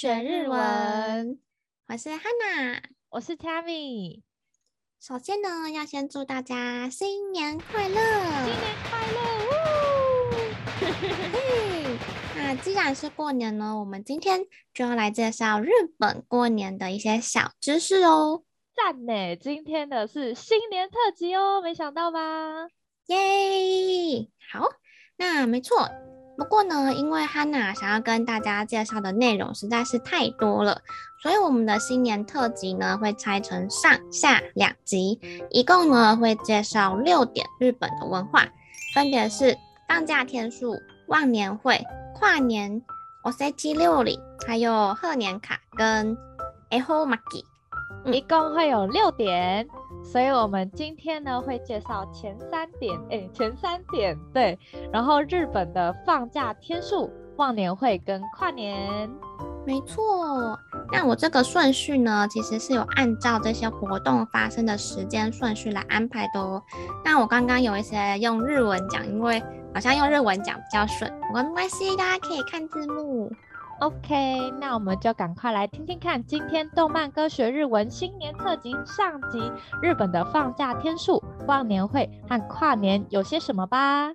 学日文。我是 Hanna，我是 Tammy。首先呢，要先祝大家新年快乐！新年快乐！嘿，那既然是过年呢，我们今天就要来介绍日本过年的一些小知识哦。赞呢！今天的是新年特辑哦，没想到吧？耶！好，那没错。不过呢，因为 Hana 想要跟大家介绍的内容实在是太多了，所以我们的新年特辑呢会拆成上下两集，一共呢会介绍六点日本的文化，分别是放假天数、忘年会、跨年、おせち料理，还有贺年卡跟恵方巻き。一共会有六点， 所以我们今天呢会介绍前三点，哎、前三点对，然后日本的放假天数、忘年会跟跨年，没错。那我这个顺序呢，其实是有按照这些活动发生的时间顺序来安排的哦。那我刚刚有一些用日文讲，因为好像用日文讲比较顺，不过没关系，大家可以看字幕。OK，那我们就赶快来听听看今天动漫歌学日文新年特辑上集日本的放假天数、忘年会和跨年有些什么吧。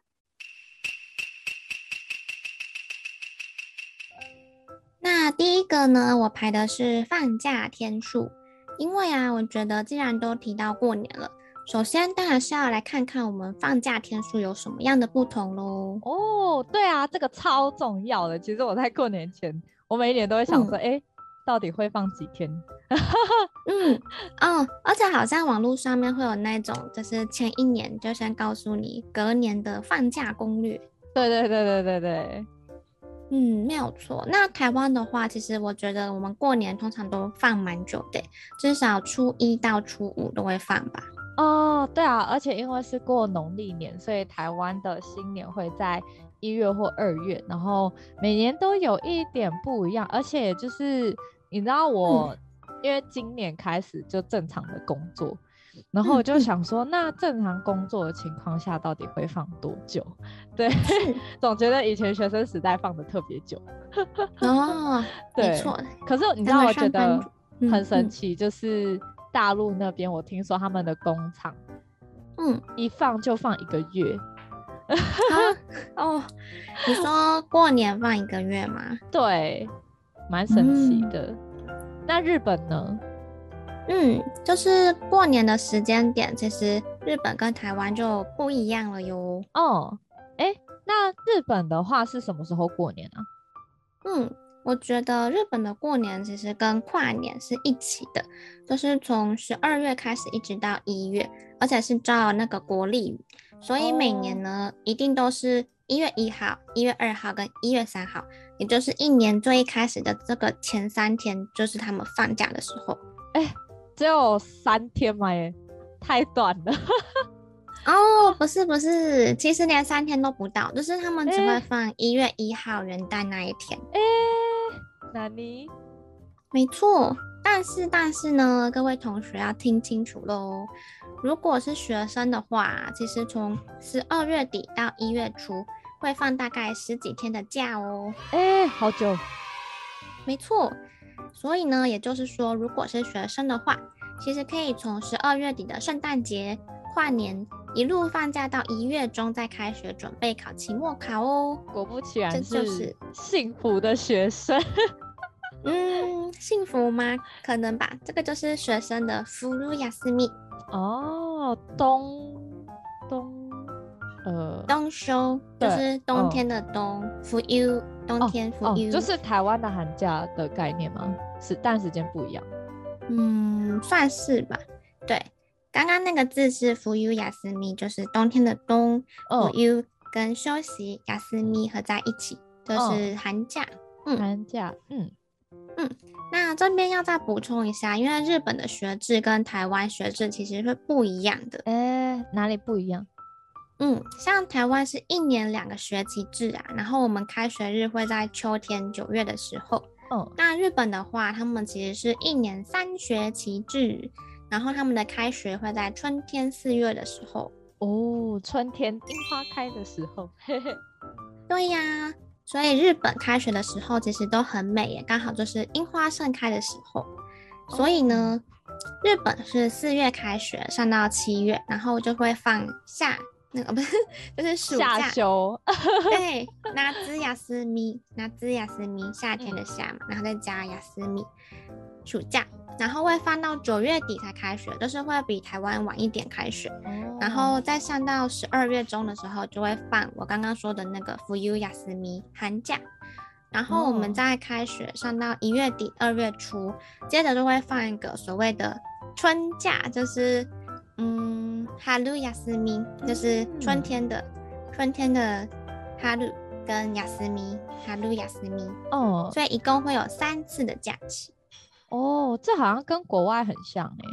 那第一个呢，我排的是放假天数，因为啊，我觉得既然都提到过年了。首先，当然是要来看看我们放假天数有什么样的不同喽。哦，对啊，这个超重要的。其实我在过年前，我每一年都会想说，哎、嗯，到底会放几天？嗯，哦，而且好像网络上面会有那种，就是前一年就先告诉你隔年的放假攻略。对对对对对对。嗯，没有错。那台湾的话，其实我觉得我们过年通常都放蛮久的，至少初一到初五都会放吧。哦，对啊，而且因为是过农历年，所以台湾的新年会在一月或二月，然后每年都有一点不一样。而且就是你知道我，嗯、因为今年开始就正常的工作，然后我就想说，嗯、那正常工作的情况下到底会放多久？对，总觉得以前学生时代放的特别久。哦，对。可是你知道，我觉得很神奇，就是。大陆那边，我听说他们的工厂，嗯，一放就放一个月。哦，你说过年放一个月吗？对，蛮神奇的。嗯。那日本呢？嗯，就是过年的时间点，其实日本跟台湾就不一样了哟。哦，哎，那日本的话是什么时候过年啊？嗯。我觉得日本的过年其实跟跨年是一起的，就是从十二月开始一直到一月，而且是照那个国历，所以每年呢、oh. 一定都是一月一号、一月二号跟一月三号，也就是一年最一开始的这个前三天，就是他们放假的时候。哎，只有三天嘛？耶，太短了。哦，oh, 不是不是，其实连三天都不到，就是他们只会放一月一号元旦那一天。哎。哪里？没错，但是但是呢，各位同学要听清楚喽。如果是学生的话，其实从十二月底到一月初会放大概十几天的假哦。哎，好久。没错，所以呢，也就是说，如果是学生的话，其实可以从十二月底的圣诞节、跨年一路放假到一月中再开学，准备考期末考哦。果不其然，这就是幸福的学生。嗯，幸福吗？可能吧。这个就是学生的フル休み哦，冬冬呃冬休，就是冬天的冬，フユ冬天フユ，就是台湾的寒假的概念吗？是，但时间不一样。嗯，算是吧。对，刚刚那个字是フユ休み，就是冬天的冬，フユ跟休息休み合在一起，就是寒假。嗯，寒假，嗯。 嗯，那这边要再补充一下，因为日本的学制跟台湾学制其实是不一样的。诶，哪里不一样？嗯，像台湾是一年两个学期制啊，然后我们开学日会在秋天九月的时候。哦，那日本的话，他们其实是一年三学期制，然后他们的开学会在春天四月的时候。哦，春天樱花开的时候。嘿嘿。对呀。所以日本开学的时候其实都很美耶，刚好就是樱花盛开的时候。所以呢，日本是四月开学，上到七月，然后就会放夏那个不是，就是暑假夏休。对，夏休み，夏休み，夏天的夏嘛，然后再加休み，暑假。 然后会放到九月底才开学，就是会比台湾晚一点开学，然后再上到十二月中的时候就会放我刚刚说的那个冬休み寒假，然后我们再开学上到一月底二月初，接着就会放一个所谓的春假，就是嗯春休み，就是春天的春天的春跟休み春休み哦，所以一共会有三次的假期。 哦，这好像跟国外很像哎，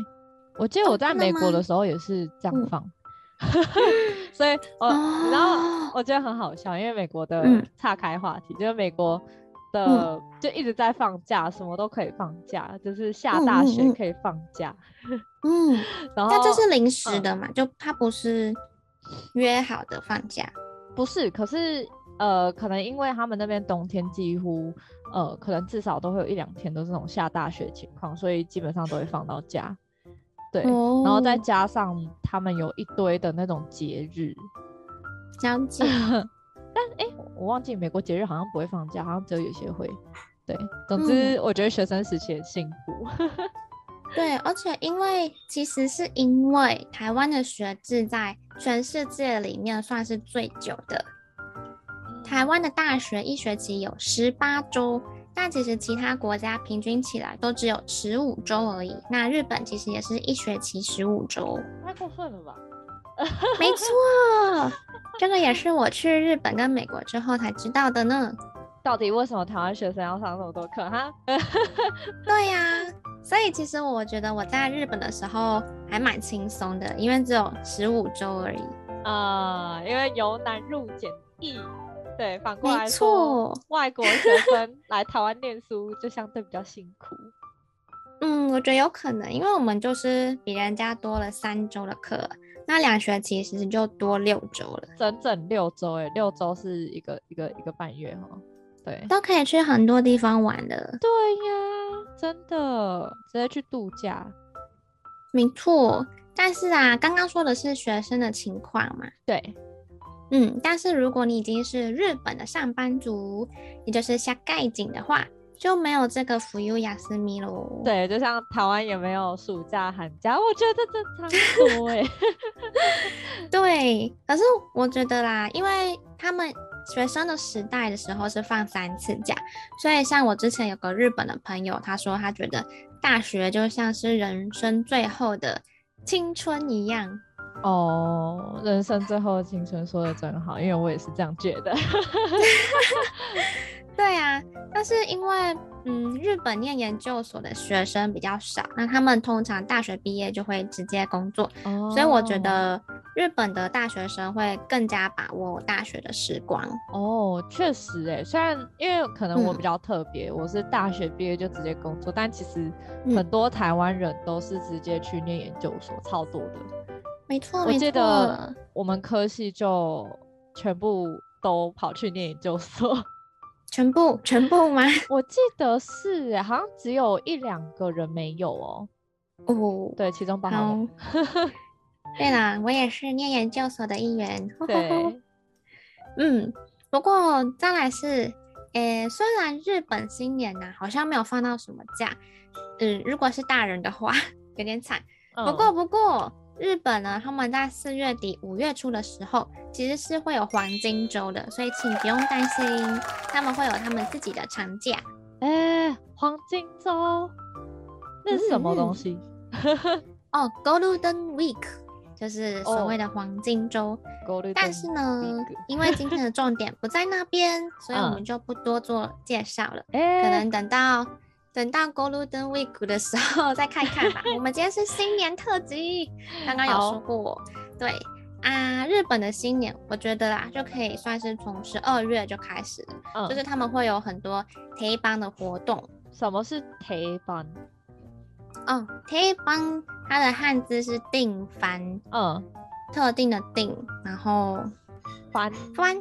我记得我在美国的时候也是这样放，哦、所以 我、哦、然后我觉得很好笑，因为美国的岔开话题，嗯、就是美国的、嗯、就一直在放假，什么都可以放假，就是下大雪可以放假，嗯，然后这是临时的嘛，嗯、就它不是约好的放假，不是，可是呃，可能因为他们那边冬天几乎。呃，可能至少都会有一两天都是那种下大雪情况，所以基本上都会放到假。对，哦、然后再加上他们有一堆的那种节日，将近。但哎、欸，我忘记美国节日好像不会放假，好像只有有些会。对，总之我觉得学生时期很幸福。嗯、对，而且因为其实是因为台湾的学制在全世界里面算是最久的。台湾的大学一学期有十八周，但其实其他国家平均起来都只有十五周而已。那日本其实也是一学期十五周，太过分了吧？没错，这个也是我去日本跟美国之后才知道的呢。到底为什么台湾学生要上那么多课？哈？对呀、啊，所以其实我觉得我在日本的时候还蛮轻松的，因为只有十五周而已。啊、呃，因为由难入简易。对，反过来说，错外国学生来台湾念书就相对比较辛苦。嗯，我觉得有可能，因为我们就是比人家多了三周的课，那两学期其实就多六周了，整整六周哎，六周是一个一个一个半月哈。对，都可以去很多地方玩的。对呀，真的直接去度假。没错，但是啊，刚刚说的是学生的情况嘛？对。嗯，但是如果你已经是日本的上班族，也就是社会人的话，就没有这个冬休み喽。对，就像台湾也没有暑假寒假，我觉得这差不多哎。对，可是我觉得啦，因为他们学生的时代的时候是放三次假，所以像我之前有个日本的朋友，他说他觉得大学就像是人生最后的青春一样。哦，人生最后的青春说的真好，因为我也是这样觉得。对啊，但是因为嗯，日本念研究所的学生比较少，那他们通常大学毕业就会直接工作，哦、所以我觉得日本的大学生会更加把握大学的时光。哦，确实哎，虽然因为可能我比较特别，嗯、我是大学毕业就直接工作，但其实很多台湾人都是直接去念研究所，超多的。没错，我记得我们科系就全部都跑去念研究所，全部全部吗？我记得是，好像只有一两个人没有哦。哦，对，其中包含我。对啦，我也是念研究所的一员。对，嗯，不过再来是，诶，虽然日本新年呐、啊、好像没有放到什么假，嗯，如果是大人的话有点惨。不过不过。日本呢，他们在四月底五月初的时候，其实是会有黄金周的，所以请不用担心，他们会有他们自己的长假。哎、欸，黄金周，那是什么东西？哦，Golden Week，就是所谓的黄金周。Oh, 但是呢，Week. 因为今天的重点不在那边，所以我们就不多做介绍了。欸、可能等到。等到 Golden Week 的时候再看看吧。我们今天是新年特辑，刚刚有说过，好对啊，日本的新年，我觉得啦，就可以算是从十二月就开始了，嗯、就是他们会有很多定番的活动。什么是定番？哦，定番它的汉字是定番，嗯，特定的定，然后番番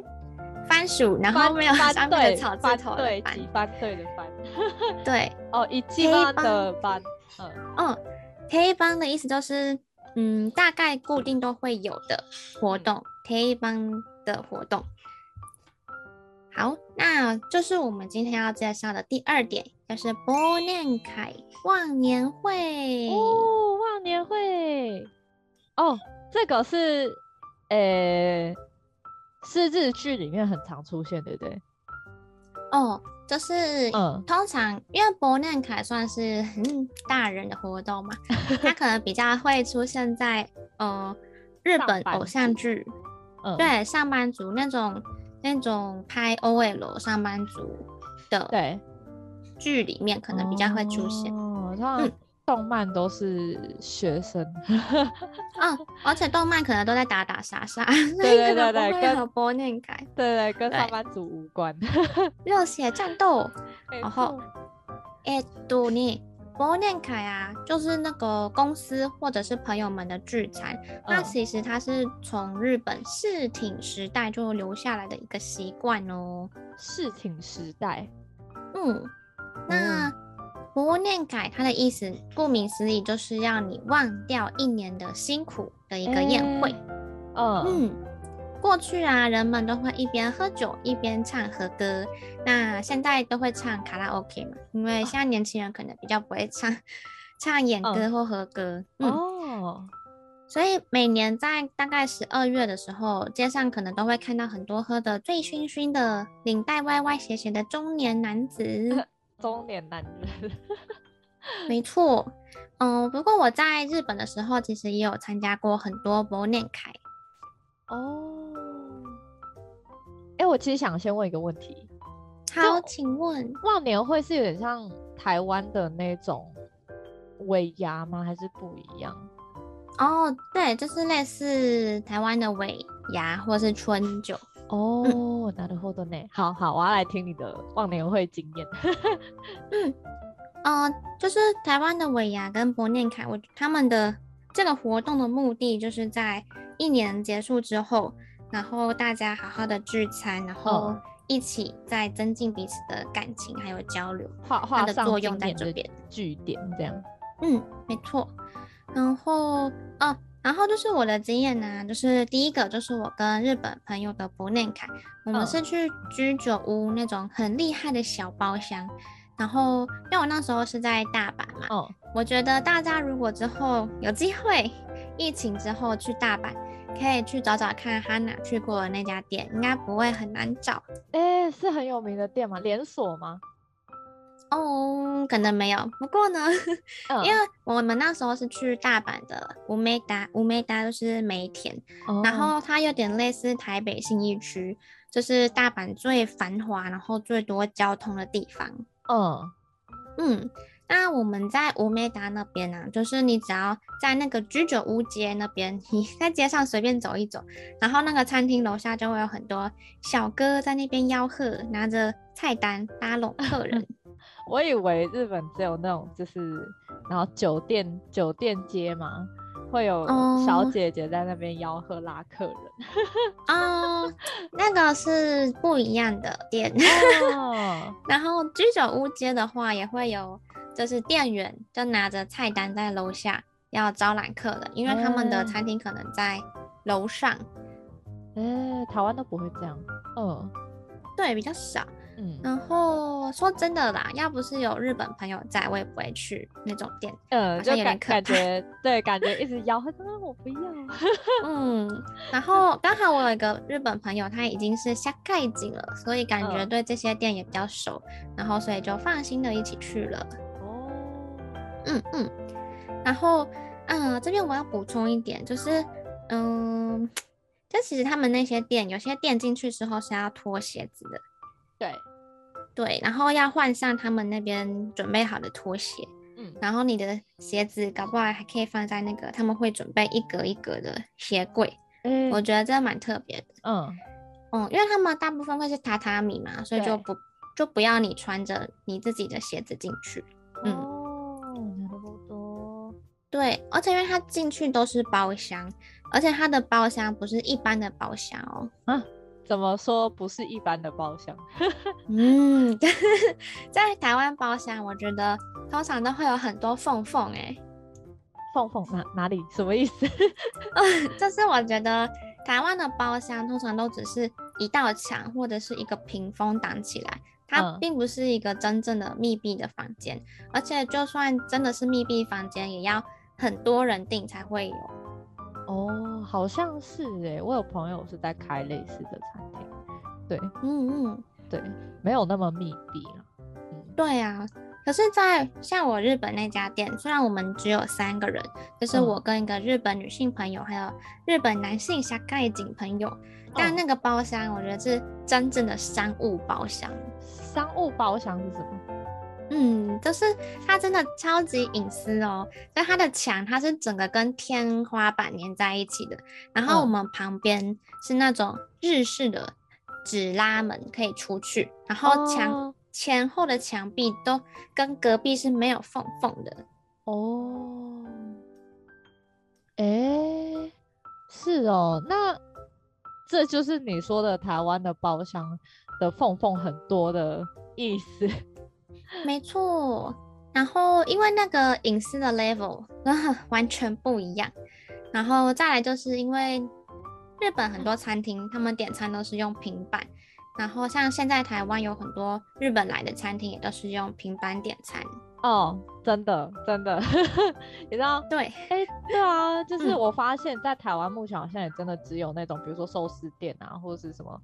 番薯，然后没有上面的草字头的番，对，番对的番。对，哦，一番的番，嗯。嗯，定番的意思就是，嗯，大概固定都会有的活动，定番的活动。好，那就是我们今天要介绍的第二点，就是波念凯忘年会。哦，忘年会。哦，这个是呃、欸，是日剧里面很常出现，对不对？哦，就是嗯，通常因为博念凯算是很大人的活动嘛，他可能比较会出现在呃日本偶像剧，嗯，对，上班族那种。那种拍 OL 上班族的对剧里面，可能比较会出现。哦，嗯，动漫都是学生。嗯，而且动漫可能都在打打杀杀。对对对对，跟忘年会。对对，跟上班族无关。热血战斗。然后，哎，多尼。忘年会啊，就是那个公司或者是朋友们的聚餐。嗯、那其实它是从日本室町时代就留下来的一个习惯哦。室町时代，嗯，那忘年会它的意思，顾名思义，就是要你忘掉一年的辛苦的一个宴会。欸、嗯。嗯过去啊，人们都会一边喝酒一边唱和歌。那现在都会唱卡拉 OK 嘛？因为现在年轻人可能比较不会唱唱演歌或和歌。嗯、哦。所以每年在大概十二月的时候，街上可能都会看到很多喝得醉醺醺的、领带歪歪斜斜的中年男子。中年男人。没错。嗯，不过我在日本的时候，其实也有参加过很多博年会。哦。哎、欸，我其实想先问一个问题。好，请问忘年会是有点像台湾的那种尾牙吗？还是不一样？哦，对，就是类似台湾的尾牙或是春酒。哦，なるほどね。好好，我要来听你的忘年会经验。嗯，呃，就是台湾的尾牙跟忘年会，我他们的这个活动的目的就是在一年结束之后。然后大家好好的聚餐，然后一起再增进彼此的感情还有交流，画画的作用在这边，句点这样。嗯，没错。然后哦， 然后就是我的经验呢、啊，就是第一个就是我跟日本朋友的不念卡，我们是去居酒屋那种很厉害的小包厢。然后因为我那时候是在大阪嘛，哦，我觉得大家如果之后有机会，疫情之后去大阪。可以去找找看哈娜去过的那家店，应该不会很难找。是很有名的店吗？连锁吗？哦，可能没有。不过呢，嗯、因为我们那时候是去大阪的乌梅达，乌梅达就是梅田，哦、然后它有点类似台北信义区，就是大阪最繁华，然后最多交通的地方。嗯嗯。那我们在乌梅达那边呢、啊，就是你只要在那个居酒屋街那边，你 在街上随便走一走，然后那个餐厅楼下就会有很多小哥在那边吆喝，拿着菜单拉拢客人。我以为日本只有那种就是，然后酒店酒店街嘛，会有小姐姐在那边吆喝拉客人。哦、嗯，那个是不一样的店。哦、然后居酒屋街的话也会有。就是店员就拿着菜单在楼下要招揽客人，因为他们的餐厅可能在楼上。哎、欸，台湾都不会这样。嗯，对，比较少。嗯，然后说真的啦，要不是有日本朋友在，我也不会去那种店。嗯，就感感觉对，感觉一直吆喝，我不要。嗯，然后刚好我有一个日本朋友，他已经是下盖景了，所以感觉对这些店也比较熟，嗯、然后所以就放心的一起去了。哦嗯嗯，然后嗯，这边我要补充一点，就是嗯，就其实他们那些店，有些店进去之后是要脱鞋子的，对对，然后要换上他们那边准备好的拖鞋，嗯，然后你的鞋子搞不好还可以放在那个他们会准备一格一格的鞋柜，嗯，我觉得这蛮特别的，嗯嗯，因为他们大部分会是榻榻米嘛，所以就不就不要你穿着你自己的鞋子进去，嗯。哦对，而且因为它进去都是包厢，而且它的包厢不是一般的包厢哦。啊，怎么说不是一般的包厢？嗯，在台湾包厢，我觉得通常都会有很多缝缝哎，缝缝哪哪里？什么意思？嗯，就是我觉得台湾的包厢通常都只是一道墙或者是一个屏风挡起来，它并不是一个真正的密闭的房间，嗯，而且就算真的是密闭房间，也要很多人订才会有。哦，好像是哎，我有朋友是在开类似的餐厅，对，嗯嗯，对，没有那么密闭了。嗯，对啊，可是，在像我日本那家店，虽然我们只有三个人，就是我跟一个日本女性朋友，嗯、还有日本男性小盖景朋友，但那个包厢，我觉得是真正的商务包厢。商务包厢是什么？嗯，就是它真的超级隐私哦，就它的墙，它是整个跟天花板连在一起的，然后我们旁边是那种日式的纸拉门可以出去，然后墙、哦、前后的墙壁都跟隔壁是没有缝缝的哦。诶，是哦，那这就是你说的台湾的包厢的缝缝很多的意思。没错，然后因为那个隐私的 level 完全不一样，然后再来就是因为日本很多餐厅他们点餐都是用平板，然后像现在台湾有很多日本来的餐厅也都是用平板点餐。哦，真的真的，你知道？对，哎，对啊，就是我发现在台湾目前好像也真的只有那种，比如说寿司店啊，或者是什么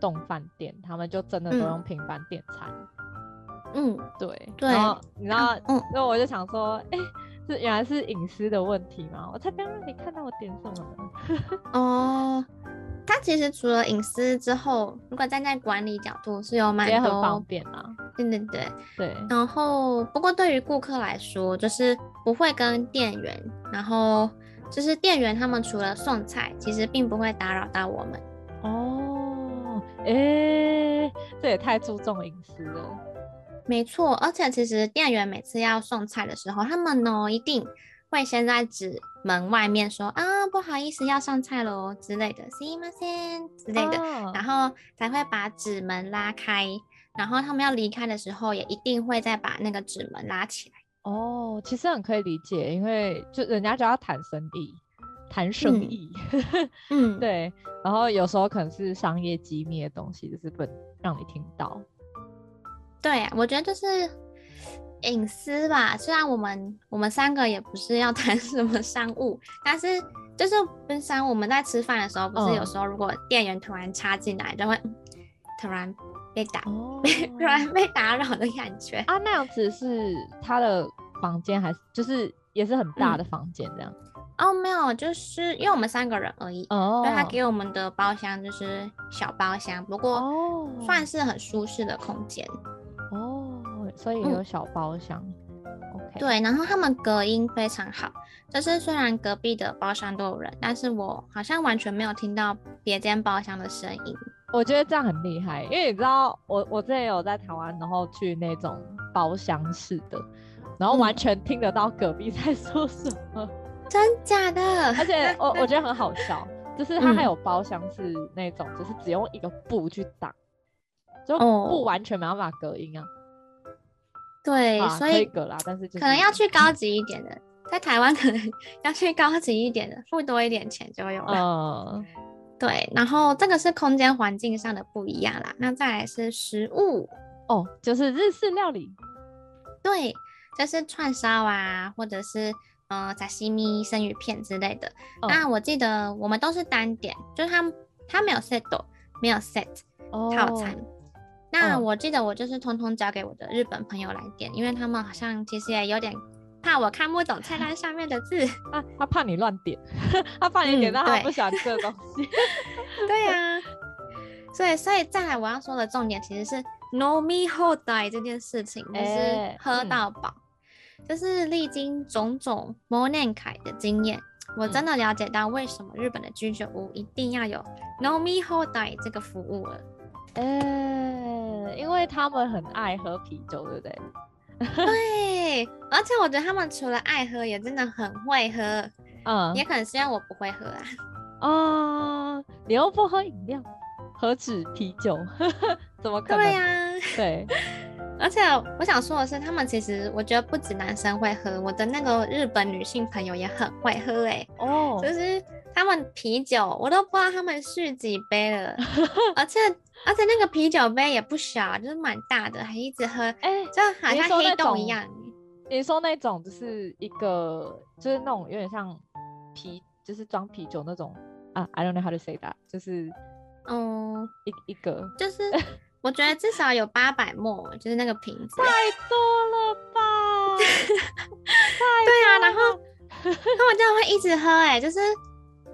丼饭店，他们就真的都用平板点餐。嗯嗯，对，对，然后你知道，嗯，那我就想说，哎、欸，这原来是隐私的问题吗？我才不要让你看到我点什么呢。哦，它其实除了隐私之后，如果站在管理角度是有蛮多，也很方便啊。对对对对。然后，不过对于顾客来说，就是不会跟店员，然后就是店员他们除了送菜，其实并不会打扰到我们。哦，哎、欸，这也太注重隐私了。没错，而且其实店员每次要送菜的时候，他们呢一定会先在纸门外面说啊，不好意思，要上菜喽之类的，すいません之类的，哦，然后才会把纸门拉开。然后他们要离开的时候，也一定会再把那个纸门拉起来。哦，其实很可以理解，因为就人家就要谈生意，谈生意，嗯，嗯对。然后有时候可能是商业机密的东西，就是不能让你听到。 对啊，我觉得就是隐私吧。虽然我们我们三个也不是要 谈什么商务，但是就是分商。我们在吃饭的时候，不是有时候如果店员突然插进来，就会突然被打，哦、突然被打扰的感觉啊。那样子是他的房间，还是就是也是很大的房间这样？嗯、哦，没有，就是因为我们三个人而已。哦，所以他给我们的包厢就是小包厢，不过算是很舒适的空间。哦，所以有小包厢，嗯，OK。对，然后他们隔音非常好，就是虽然隔壁的包厢都有人，但是我好像完全没有听到别间包厢的声音。我觉得这样很厉害，因为你知道，我我之前有在台湾，然后去那种包厢式的，然后完全听得到隔壁 在说什么，嗯、真假的？而且我我觉得很好笑，就是它还有包厢是那种，就是只用一个布去挡。就不完全没办法隔音啊，哦、对，所以可以啦，但是可能要去高级一点的，在台湾可能 要去高级一点的，付多一点钱就有了。嗯，对，然后这个是空间环境上的不一样啦，那再来是食物哦，就是日式料理，对，就是串烧啊，或者是呃炸西米生鱼片之类的。哦、那我记得我们都是单点，就是他他没有 set，没有 set 套餐。哦那我记得我就是通通交给我的日本朋友来点，因为他们好像其实也有点怕我看不懂菜单上面的字。啊，他怕你乱点，他怕你点到他不喜欢吃的东 西。嗯、对呀、啊，所以所以再来我要说的重点其实是 “no me hold die” 这件事情，就是喝到饱，欸嗯、就是历经种种 Monenkai 的经验，我真的了解到为什么日本的居酒屋一定要有 “no me hold die” 这个服务了。哎、欸，因为他们很爱喝啤酒，对不对？对，而且我觉得他们除了爱喝，也真的很会喝。嗯，也可能是因为我不会喝啊。啊、呃，你又不喝饮料？何止啤酒？怎么可能？对呀、啊，对。而且我想说的是，他们其实我觉得不止男生会喝，我的那个日本女性朋友也很会喝哎、欸。哦。就是他们啤酒，我都不知道他们续几杯了。而且而且那个啤酒杯也不小，就是蛮大的，还一直喝，哎、欸，就好像黑洞一样。你说那种就是一个，就是那种有点像啤，就是装啤酒那种啊。I don't know how to say that，就是嗯，一一个就是。我觉得至少有八百沫，就是那个瓶子。太多了吧？对啊，然后他们这样会一直喝、欸，哎，就是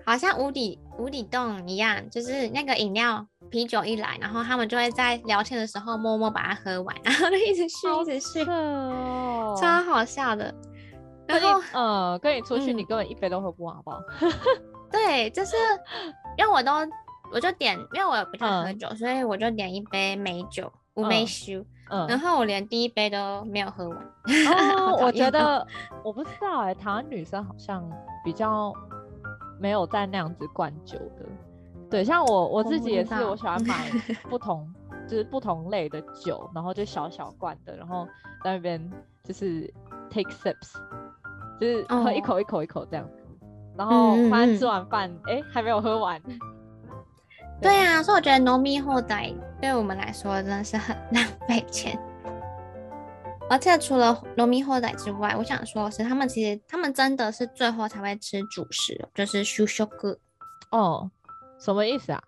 好像无底无底洞一样，就是那个饮料啤酒一来，然后他们就会在聊天的时候默默把它喝完，然后就一直续一直续，哦、超好笑的。然后，呃，跟你出去，你根本一杯都喝不完，好不好？对，就是因为我都。我就点，因为我不太喝酒，嗯，所以我就点一杯美酒，无梅酒，嗯，然后我连第一杯都没有喝完。哦，我觉得我不知道哎，欸，台湾女生好像比较没有在那样子灌酒的。对，像我我自己也是，我喜欢买 不同就是不同类的酒，然后就小小罐的，然后在那边就是 take sips，就是喝一口一口一口这样然后反正吃完饭哎，欸，还没有喝完。对啊，所以我觉得饮み放题对我们来说真的是很 浪费钱。而且除了饮み放题之外，我想说的是，他们其实他们真的是最后才会吃主食，就是主食。哦，什么意思啊？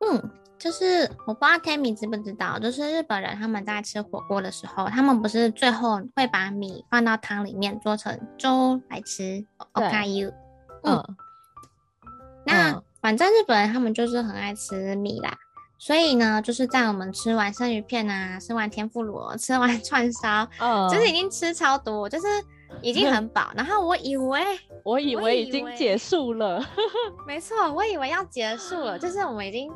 嗯，就是我不知道 Tammy 知不知道，就是日本人他们在吃火锅的时候，他们不是最后会把米放到汤里面做成粥来吃。o k you。嗯，嗯那。嗯反正日本人他们就是很爱吃米啦，所以呢，就是在我们吃完生鱼片啊，吃完天妇罗，吃完串烧，哦，就是已经吃超多，就是已经很饱。然后我以为，我以为已经结束了，没错，我以为要结束了，就是我们已经，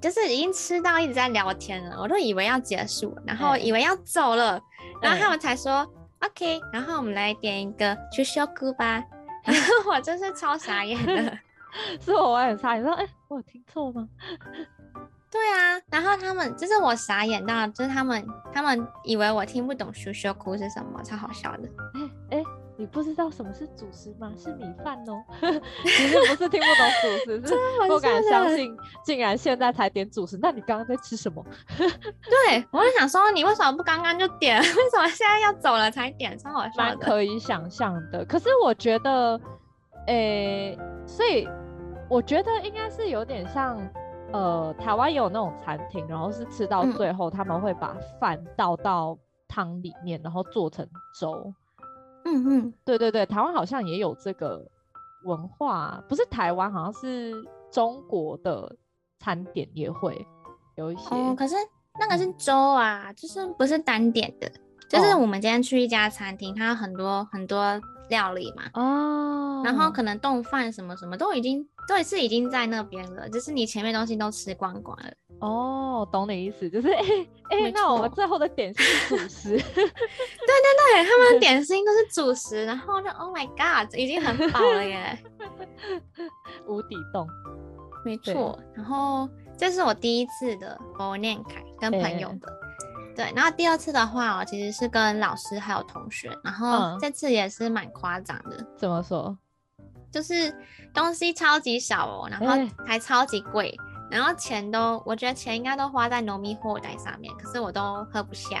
就是已经吃到一直在聊天了，我都以为要结束，然后以为要走了，然后他们才说，嗯，OK，然后我们来点一个猪小菇吧，然后我真是超傻眼的。是我我很傻，你说哎、欸，我有听错吗？对啊，然后他们就是我傻眼到，就是他们他们以为我听不懂羞羞哭是什么，超好笑的。哎、欸、哎、欸，你不知道什么是主食吗？是米饭哦。其实不是听不懂主食，是不敢相信，竟然现在才点主食。那你刚刚在吃什么？对，我就想说，你为什么不刚刚就点？为什么现在要走了才点？超好笑的。可以想象的，可是我觉得。诶、欸，所以我觉得应该是有点像，呃，台湾有那种餐厅，然后是吃到最后，他们会把饭倒到汤里面，然后做成粥。嗯嗯，对对对，台湾好像也有这个文化，不是台湾，好像是中国的餐点也会有一些。哦，可是那个是粥啊，就是不是单点的，就是我们今天去一家餐厅，它有很多很多。料理嘛，哦，然后可能冻饭什么什么都已经对，是已经在那边了，就是你前面东西都吃光光了。哦，懂你意思，就是哎哎、欸欸，那我们最后的点心是主食。对对对，他们的点心都是主食，然后就 Oh my God，已经很饱了耶，无底洞。没错，然后这是我第一次的忘年会跟朋友的。欸对，然后第二次的话，我其实是跟老师还有同学，然后这次也是蛮夸张的。怎么说？就是东西超级少哦，然后还超级贵，欸、然后钱都，我觉得钱应该都花在饮み放题上面，可是我都喝不下。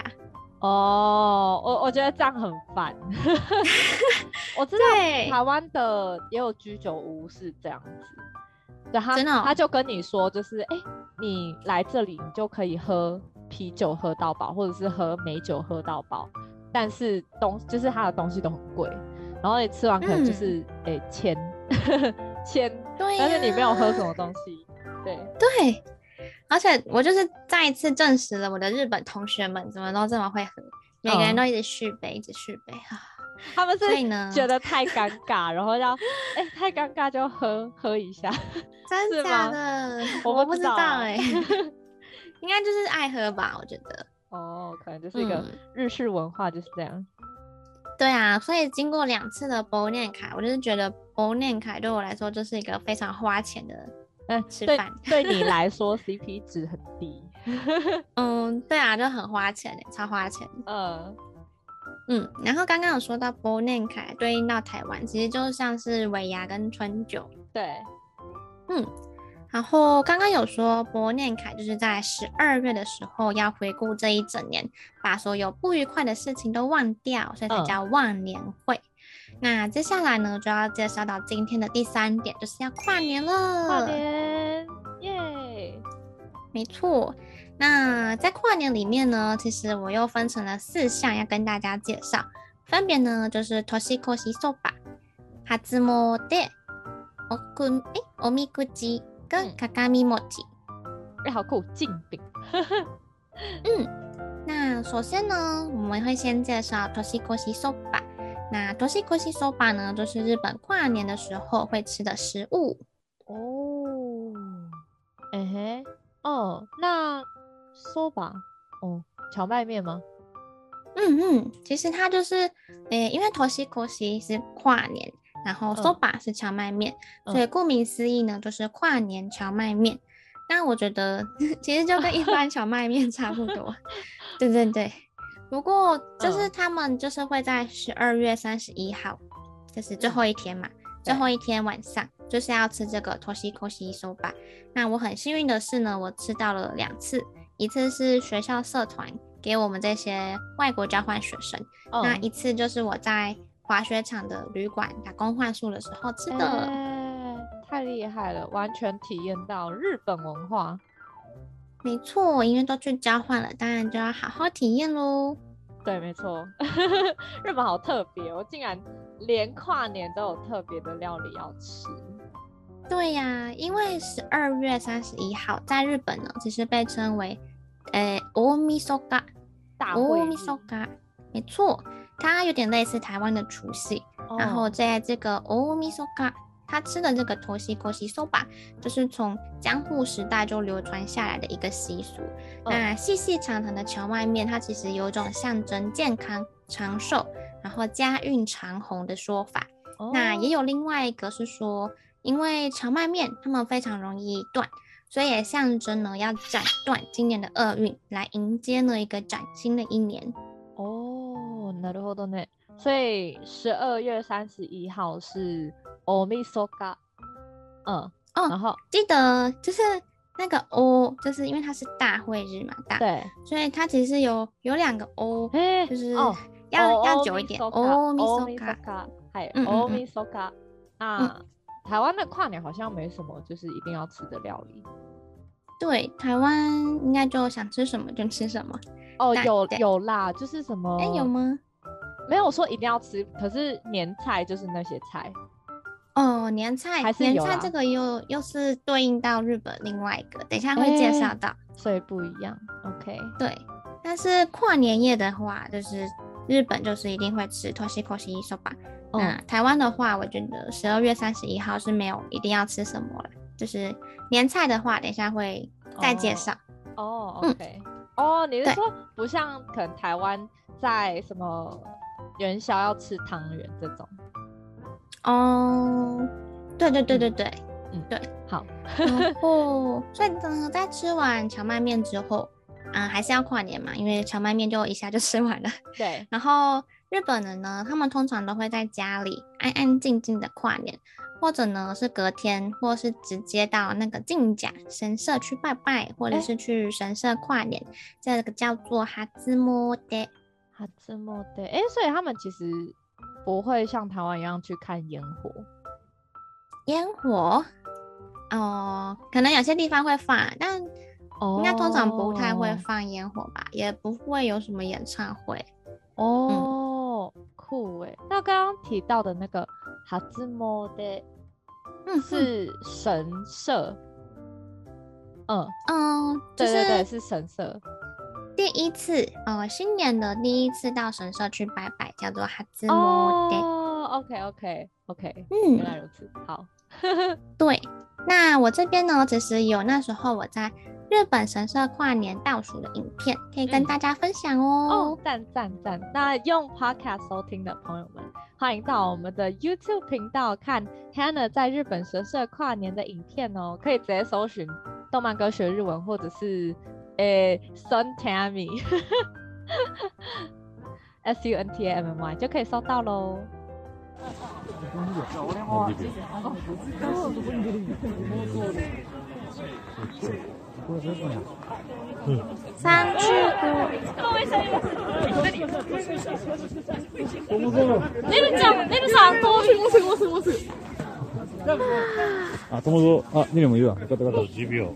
哦，我我觉得这样很烦。我知道台湾的也有居酒屋是这样子，对他真的、哦，他就跟你说，就是哎、欸，你来这里你就可以喝。啤酒喝到饱，或者是喝美酒喝到饱，但是东就是它的东西都很贵，然后你吃完可能就是诶钱钱，对，但是你没有喝什么东西，对。对，而且我就是再一次证实了我的日本同学们怎么都这么会喝，每个人都一直续杯，一直续杯啊，他们是觉得太尴尬，然后要哎、欸、太尴尬就喝喝一下，真的假的？我不知道哎。应该就是爱喝吧，我觉得。哦，可能就是一个日式文化就是这样。嗯、对啊，所以经过两次的忘年会，我就是觉得忘年会对我来说就是一个非常花钱的 嗯，吃饭对，对你来说 CP 值很低。嗯，对啊，就很花钱，超花钱。嗯嗯，然后刚刚有说到博念凯对应到台湾，其实就像是尾牙跟春酒。对，嗯。然后刚刚有说博念凯就是在十二月的时候要回顾这一整年，把所有不愉快的事情都忘掉，所以才叫忘年会。嗯、那接下来呢，就要介绍到今天的第三点，就是要跨年了。跨年，耶！没错。那在跨年里面呢，其实我又分成了四项要跟大家介绍，分别呢就是 Toshikoshi Soba、初诣、おくん哎、おみくじ。 跟卡卡米莫吉，哎，好酷，镜饼。嗯，那首先呢，我们会先介绍 Toshikoshi Soba。那 Toshikoshi Soba 呢，就是日本跨年的时候会吃的食物。哦，哎嘿，哦，那 Soba，哦，荞麦面吗？嗯嗯，其实它就是，诶、欸，因为 Toshikoshi 是跨年。然后 soba 是荞麦面，嗯、所以顾名思义呢，就是跨年荞麦面。那我觉得 其实就跟一般荞麦面差不多，对对对。不过就是他们就是会在十二月三十一号，就是最后一天嘛，嗯、最后一天晚上就是要吃这个 Toshikoshi soba。那我很幸运的是呢，我吃到了两次，一次是学校社团给我们这些外国交换学生，嗯、那一次就是我在。滑雪场的旅馆打工换宿的时候吃的，欸，太厉害了，完全体验到日本文化。没错，因为都去交换了，当然就要好好体验喽。对，没错，日本好特别，我竟然连跨年都有特别的料理要吃。对呀，啊，因为十二月三十一号在日本呢，其实被称为呃大晦日，大晦日，没错。它有点类似台湾的除夕，oh. 然后在这个欧米索卡，他吃的这个 Toshikoshi Soba，就是从江户时代就流传下来的一个习俗。Oh. 那细细长长的荞麦面，它其实有一种象征健康长寿，然后家运长虹的说法。Oh. 那也有另外一个是说，因为荞麦面它们非常容易断，所以也象征呢要斩断今年的厄运，来迎接呢一个崭新的一年。なるほどね。所以十二月三十一号是おみそか。嗯哦，然后记得就是那个 O，就是因为它是大晦日嘛，大对，所以它其实有有两个 O，嘿就是要、哦、要久一点。おみそか，还有おみそか。啊，台湾的跨年好像没什么，就是一定要吃的料理。对，台湾应该就想吃什么就吃什么。哦，有有啦，就是什么？哎，有吗？ 没有说一定要吃，可是年菜就是那些菜。哦，年菜还是年菜，这个又又是对应到日本另外一个，等一下会介绍到，欸，所以不一样。OK，对。但是跨年夜的话，就是日本就是一定会吃 Toshikoshi Soba。那台湾的话，我觉得十二月三十一号是没有一定要吃什么了。就是年菜的话，等一下会再介绍。哦，哦，OK。哦，你是说不像可能台湾在什么？元宵要吃汤圆这种。哦，对对对对对，嗯对，好，然后所以呢，在吃完荞麦面之后，啊，还是要跨年嘛，因为荞麦面就一下就吃完了。对，然后日本人呢，他们通常都会在家里安安静静的跨年，或者呢是隔天，或是直接到那个近甲神社去拜拜，或者是去神社跨年，欸、这个叫做初诣。初诣对，哎，所以他们其实不会像台湾一样去看烟火。烟火，哦，可能有些地方会放，但应该通常不太会放烟火吧，哦、也不会有什么演唱会。哦，嗯、酷哎！那刚刚提到的那个哈兹莫德，嗯，是神社。嗯嗯，对对对，是神社。第一次，呃，新年的第一次到神社去拜拜，叫做初诣。哦，OK，OK，OK，嗯，原来如此，好。对，那我这边呢，其实有那时候我在日本神社跨年倒数的影片，可以跟大家分享哦。赞赞赞！那用 Podcast 收听的朋友们，欢迎到我们的 YouTube 频道看 Hannah 在日本神社跨年的影片哦。可以直接搜寻“动漫歌学日文”或者是诶 Sun Tammy，S U N T A M M Y 就可以搜到喽。三去五。ねるちゃん、ねるさん、もうすぐ、もうすぐ、もうすぐ、もうすぐ。あ、友蔵、あ、ねるもいるわ。よかったよかった。10秒。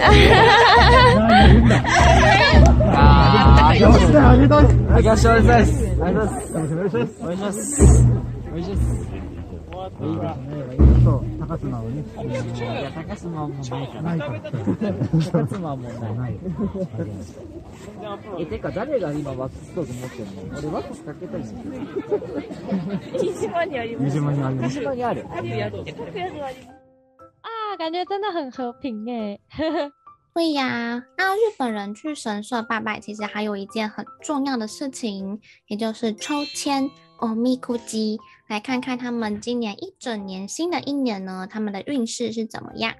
あげましょうございます。お愿いします。お愿いします。お愿いします。お愿いします。いいですね。そう、高岛をね。いや、高岛もないから。ないから。高岛もない。え、てか、谁が今ワックストーク持ってんの俺ワックスかけたいんだけど。饭岛にあります。饭岛にある。饭岛にある。あるやつ。各宿あります。啊，感觉真的很和平哎。对呀，那日本人去神社拜拜，其实还有一件很重要的事情，也就是抽签哦，咪咕鸡，来看看他们今年一整年新的一年呢，他们的运势是怎么样？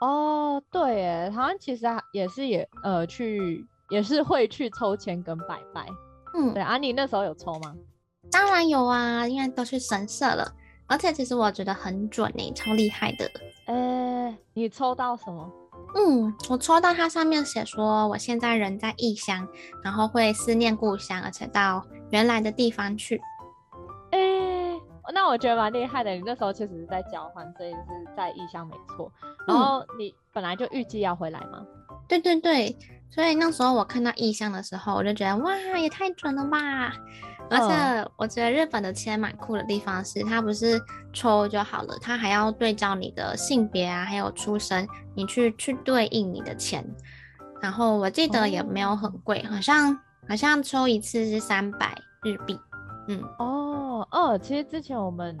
哦，对耶，好像其实也是也呃去也是会去抽签跟拜拜。嗯，对啊，你那时候有抽吗？当然有啊，因为都去神社了，而且其实我觉得很准诶，超厉害的。呃，你抽到什么？嗯，我抽到它上面写说，我现在人在异乡，然后会思念故乡，而且到原来的地方去。哎、欸，那我觉得蛮厉害的。你那时候确实是在交换，所以是在异乡没错。然后你本来就预计要回来吗？嗯、对对对，所以那时候我看到异乡的时候，我就觉得哇，也太准了吧！而且我觉得日本的签蛮酷的地方是，它不是抽就好了，它还要对照你的性别啊，还有出生，你去去对应你的签。然后我记得也没有很贵，好像好像抽一次是三百日币。嗯，哦哦，其实之前我们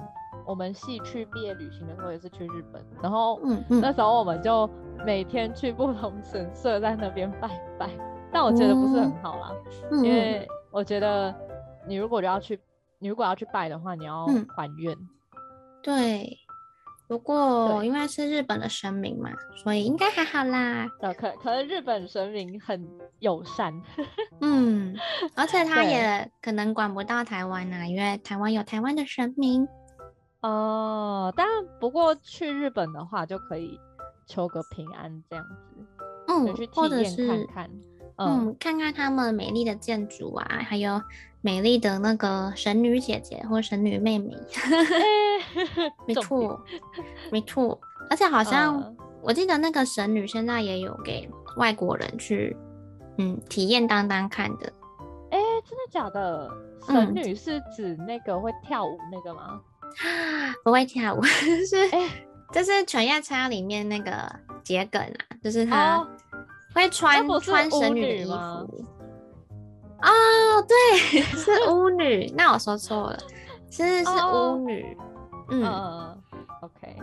我们系去毕业旅行的时候也是去日本，然后嗯，嗯那时候我们就每天去不同神社在那边拜拜，但我觉得不是很好啦，嗯、因为我觉得。你如果要去，你如果要去拜的话，你要还愿、嗯。对，不过因为是日本的神明嘛，所以应该还好啦。对，可可能日本神明很友善。嗯，而且他也可能管不到台湾啊，因为台湾有台湾的神明。哦，但不过去日本的话就可以求个平安这样子。嗯，去体验看看。嗯，看看他们美丽的建筑啊，还有。美丽的那个神女姐姐或神女妹妹，没错，没错，而且好像我记得那个神女现在也有给外国人去，嗯，体验当当看的。哎、欸，真的假的？神女是指那个会跳舞那个吗？嗯、不会跳舞，是，欸、就是《犬夜叉》里面那个桔梗啊，就是他会穿、哦、穿神女的衣服。哦，对，是巫女。那我说错了，其实是巫女。Oh, 嗯、uh,，OK，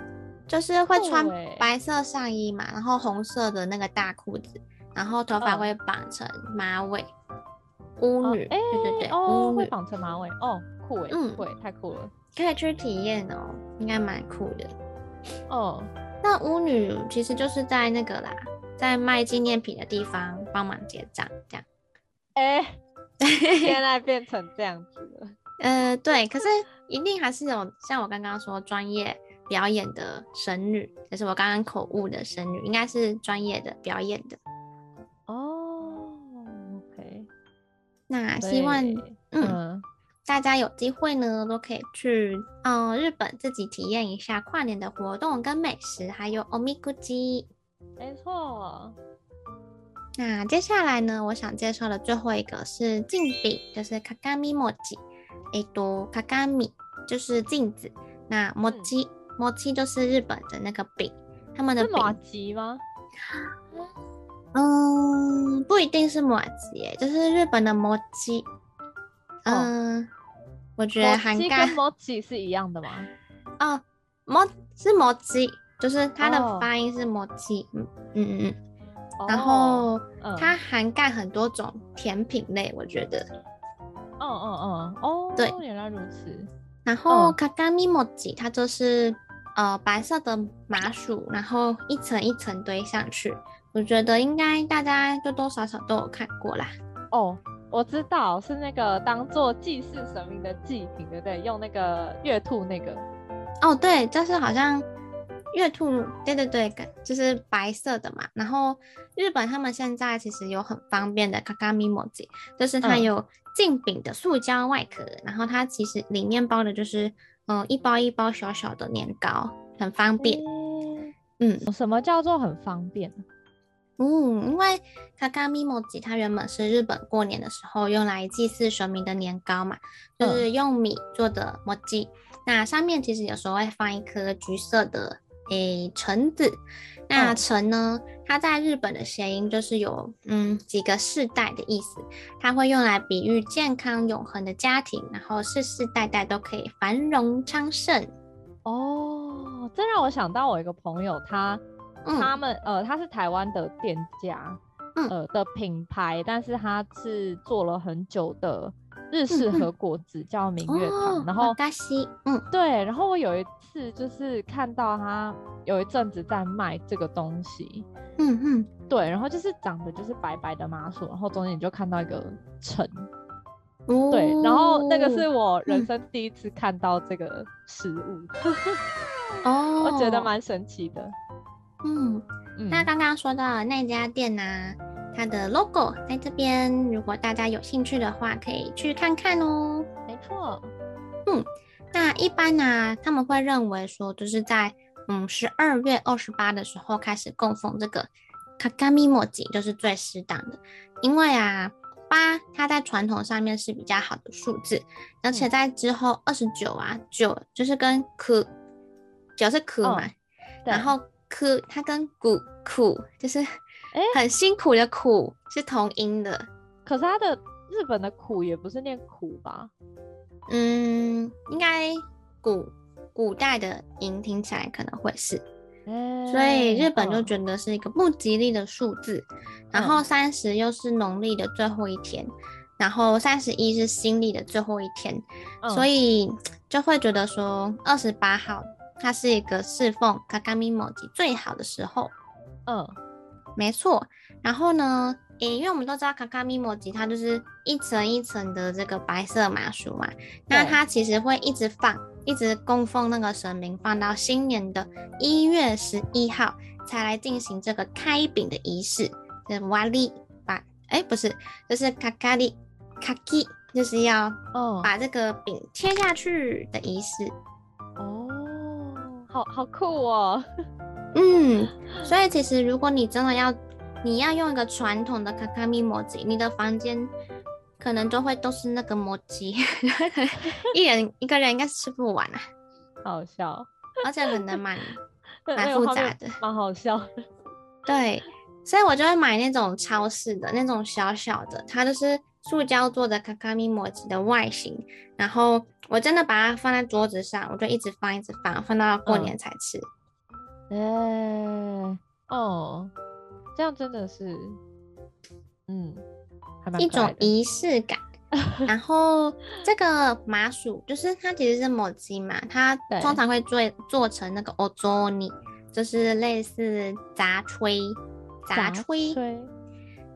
就是会穿白色上衣嘛，然后红色的那个大裤子，然后头发会绑成马尾。巫女，哎、uh,，对对对，oh, 巫女会绑成马尾，哦、oh,，酷哎，嗯，会太酷了，可以去体验哦，应该蛮酷的。哦、oh.，那巫女其实就是在那个啦，在卖纪念品的地方帮忙结账，这样。哎、欸。现在变成这样子了，呃，对，可是一定还是有像我刚刚说专业表演的神女，就是我刚刚口误的神女，应该是专业的表演的。哦，OK， 那希望对嗯，嗯大家有机会呢都可以去嗯日本自己体验一下跨年的活动跟美食，还有おみくじ。 没错。那接下来呢，我想介绍的最后一个是镜饼，就是镜饼。诶，多镜就是镜子，那饼饼就是日本的那个饼，他们的饼吉吗？嗯，不一定是麻糬，就是日本的麻糬。嗯，哦、我觉得涵盖麻糬是一样的吗？哦，摩是麻糬，就是它的发音是麻糬。嗯嗯嗯。然后它涵盖很多种甜品类，我觉得。嗯嗯嗯。哦，对，原来如此。然后卡卡米莫吉，它就是呃白色的麻薯，然后一层一层堆上去。我觉得应该大家多多少少都有看过啦。哦，我知道是那个当做祭祀神明的祭品，对不对？用那个月兔那个。哦，对，就是好像月兔，对对对，就是白色的嘛。然后日本他们现在其实有很方便的卡卡米莫吉，就是它有镜饼的塑胶外壳，嗯、然后它其实里面包的就是嗯、呃、一包一包小小的年糕，很方便。嗯，嗯，什么叫做很方便？嗯，因为卡卡米莫吉它原本是日本过年的时候用来祭祀神明的年糕嘛，就是用米做的莫吉，嗯、那上面其实有时候会放一颗橘色的诶橙子。那橙呢，它在日本的谐音就是有嗯几个世代的意思，它会用来比喻健康永恒的家庭，然后世世代代都可以繁荣昌盛。哦，这让我想到我一个朋友他。他们呃，他是台湾的店家，嗯、呃的品牌，但是他是做了很久的日式和果子，嗯、叫明月堂。哦、然后，嗯，对。然后我有一次就是看到他有一阵子在卖这个东西，嗯嗯，对。然后就是长得就是白白的麻薯，然后中间你就看到一个橙，哦、对。然后那个是我人生第一次看到这个食物，哦，我觉得蛮神奇的。嗯，那刚刚说到那家店呢、啊，它的 logo 在这边，如果大家有兴趣的话，可以去看看哦。没错，嗯，那一般呢、啊，他们会认为说，就是在嗯十二月二十八的时候开始供奉这个卡卡米莫吉，就是最适当的，因为啊八它在传统上面是比较好的数字，而且在之后二十九啊九就是跟苦九是苦嘛，哦、然后。苦，它跟古苦就是，很辛苦的苦、欸、是同音的。可是它的日本的苦也不是念苦吧？嗯，应该古古代的音听起来可能会是，欸、所以日本就觉得是一个不吉利的数字。嗯、然后三十又是农历的最后一天，然后三十一是新历的最后一天，嗯、所以就会觉得说二十八号。它是一个侍奉卡卡米莫吉最好的时候，嗯，没错。然后呢，诶，因为我们都知道卡卡米莫吉它就是一层一层的这个白色麻薯嘛，那它其实会一直放，一直供奉那个神明，放到新年的一月十一号才来进行这个开饼的仪式。这瓦力把，哎，不是，就是卡卡里卡基，就是要哦把这个饼切下去的仪式。哦。好好酷哦，嗯，所以其实如果你真的要，你要用一个传统的卡卡米莫吉，你的房间可能都会都是那个莫吉，一人一个人应该是吃不完啊，好笑，而且可能蛮蛮复杂的，蛮好笑的，对，所以我就会买那种超市的那种小小的，它就是塑胶做的卡卡米莫吉的外形，然后。我真的把它放在桌子上，我就一直放，一直放，放到过年才吃。哎、哦，这样真的是，嗯，一种仪式感。然后这个麻薯就是它其实是抹鸡嘛，它通常会做做成那个欧佐尼，就是类似杂炊，杂炊。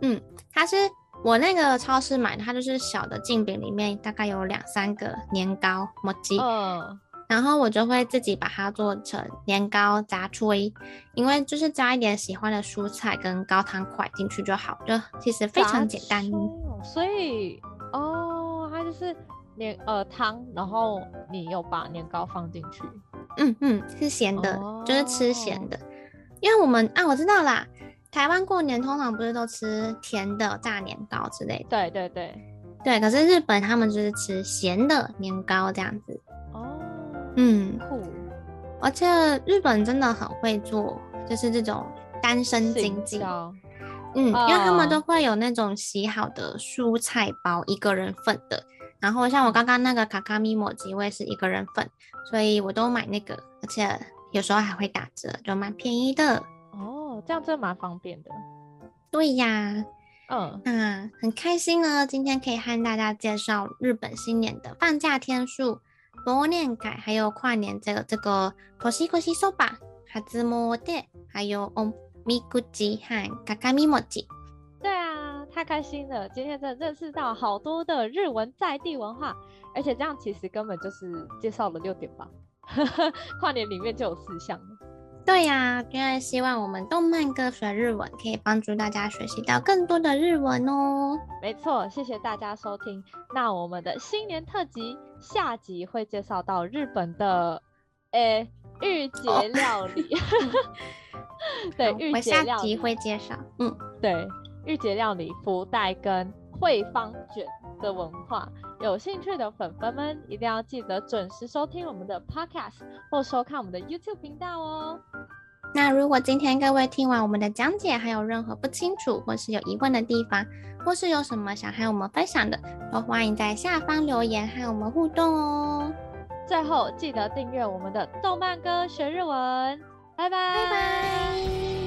嗯，它是。我那个超市买的，它就是小的镜饼，里面大概有两三个年糕麻糬，哦、然后我就会自己把它做成年糕炸炊，因为就是加一点喜欢的蔬菜跟高汤块进去就好，就其实非常简单。所以哦，它就是年呃汤，然后你有把年糕放进去。嗯嗯，是咸的，哦、就是吃咸的。因为我们啊，我知道啦，台湾过年通常不是都吃甜的炸年糕之类的。对对对对，可是日本他们就是吃咸的年糕这样子。酷。而且日本真的很会做，就是这种单身经济。嗯，因为他们都会有那种洗好的蔬菜包，一个人份的。然后像我刚刚那个卡卡咪抹吉，我也是一个人份，所以我都买那个，而且有时候还会打折，就蛮便宜的。哦，这样真的蛮方便的。对呀，嗯，那很开心呢，今天可以和大家介绍日本新年的放假天数、忘年会，还有跨年这个这个年越しそば、初诣，还有おみくじ和卡卡米抹吉。对啊，太开心了！今天真的认识到好多的日文在地文化，而且这样其实根本就是介绍了六点吧。跨年里面就有四项。 对呀、啊，因为希望我们动漫歌学日文可以帮助大家学习到更多的日文哦。没错，谢谢大家收听。那我们的新年特辑下集会介绍到日本的诶御节料理。哦、对，御节料理。我下集会介绍。嗯，对。御节料理、福袋跟惠方卷的文化，有兴趣的粉粉们一定要记得准时收听我们的 podcast 或收看我们的 YouTube 频道哦。那如果今天各位听完我们的讲解，还有任何不清楚或是有疑问的地方，或是有什么想和我们分享的，都欢迎在下方留言和我们互动哦。最后记得订阅我们的动漫歌学日文，拜拜。拜拜。